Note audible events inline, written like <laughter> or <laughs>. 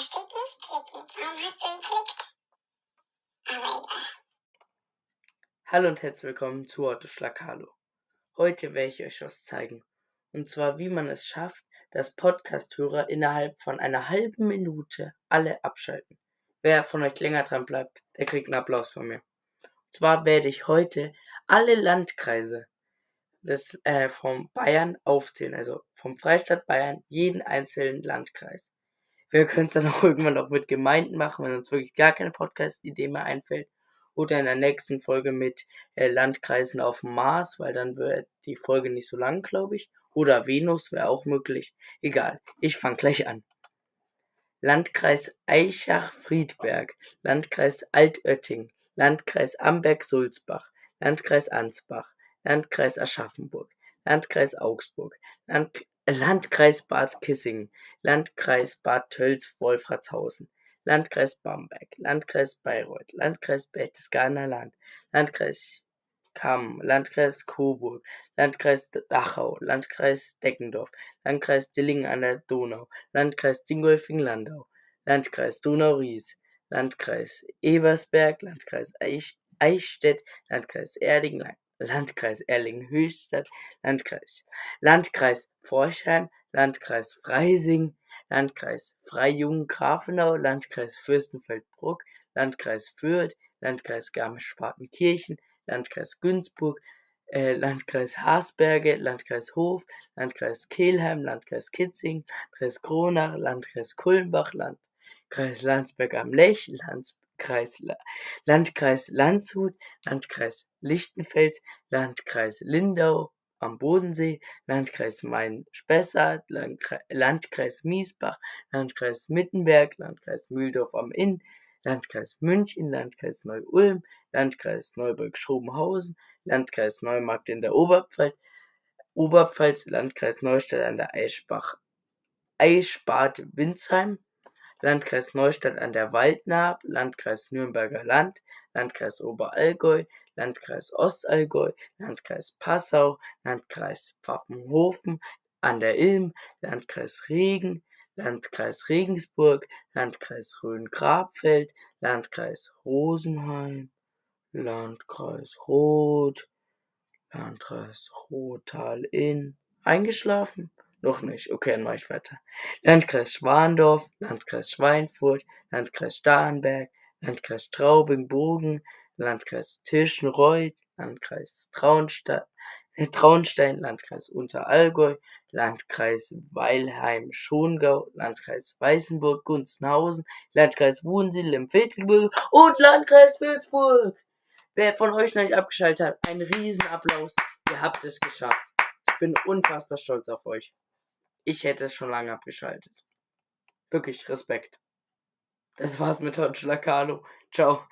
Da steht nicht klicken. Warum hast du geklickt? Aber egal. Hallo und herzlich willkommen zu Autoschlag Hallo. Heute werde ich euch was zeigen. Und zwar, wie man es schafft, dass Podcast-Hörer innerhalb von einer halben Minute alle abschalten. Wer von euch länger dran bleibt, der kriegt einen Applaus von mir. Und zwar werde ich heute alle Landkreise des, äh, vom Bayern aufzählen, also vom Freistaat Bayern, jeden einzelnen Landkreis. Wir können es dann <laughs> auch irgendwann noch mit Gemeinden machen, wenn uns wirklich gar keine Podcast-Idee mehr einfällt. Oder in der nächsten Folge mit äh, Landkreisen auf dem Mars, weil dann wird die Folge nicht so lang, glaube ich. Oder Venus wäre auch möglich. Egal, ich fange gleich an. Landkreis Eichach-Friedberg, Landkreis Altötting, Landkreis Amberg-Sulzbach, Landkreis Ansbach, Landkreis Aschaffenburg, Landkreis Augsburg, Land Landkreis Bad Kissingen, Landkreis Bad Tölz-Wolfratshausen, Landkreis Bamberg, Landkreis Bayreuth, Landkreis Berchtesgadener Land, Landkreis Kamm, Landkreis Coburg, Landkreis Dachau, Landkreis Deckendorf, Landkreis Dillingen an der Donau, Landkreis Dingolfing-Landau, Landkreis Donau-Ries, Landkreis Ebersberg, Landkreis Eich Eichstätt, Landkreis Erding, Landkreis Erlangen-Höchstadt, Landkreis, Landkreis Forchheim, Landkreis Freising, Landkreis Freijungen-Grafenau, Landkreis Fürstenfeldbruck, Landkreis Fürth, Landkreis Garmisch-Partenkirchen, Landkreis Günzburg, äh, Landkreis Haßberge, Landkreis Hof, Landkreis Kelheim, Landkreis Kitzing, Landkreis Kronach, Landkreis Kulmbach, Landkreis Landsberg am Lech, Landkreis, Landkreis Landshut, Landkreis Lichtenfels, Landkreis Lindau am Bodensee, Landkreis Main-Spessart, Landkreis, Landkreis Miesbach, Landkreis Mittenberg, Landkreis Mühldorf am Inn, Landkreis München, Landkreis Neu-Ulm, Landkreis Neuburg-Schrobenhausen, Landkreis Neumarkt in der Oberpfalz, Oberpfalz, Landkreis Neustadt an der Eichbach, Eichbad-Windsheim, Landkreis Neustadt an der Waldnaab, Landkreis Nürnberger Land, Landkreis Oberallgäu, Landkreis Ostallgäu, Landkreis Passau, Landkreis Pfaffenhofen an der Ilm, Landkreis Regen, Landkreis Regensburg, Landkreis Rhön-Grabfeld, Landkreis Rosenheim, Landkreis Roth, Landkreis Rottal-Inn. Eingeschlafen? Noch nicht. Okay, dann mache ich weiter. Landkreis Schwandorf, Landkreis Schweinfurt, Landkreis Starnberg, Landkreis Straubing-Bogen, Landkreis Tirschenreuth, Landkreis Traunstein, Traunstein, Landkreis Unterallgäu, Landkreis Weilheim-Schongau, Landkreis Weißenburg-Gunzenhausen, Landkreis Wunsiedel im Viertelgebirge und Landkreis Würzburg. Wer von euch noch nicht abgeschaltet hat, ein Riesenapplaus. Ihr habt es geschafft. Ich bin unfassbar stolz auf euch. Ich hätte es schon lange abgeschaltet. Wirklich Respekt. Das war's mit Heute Ciao.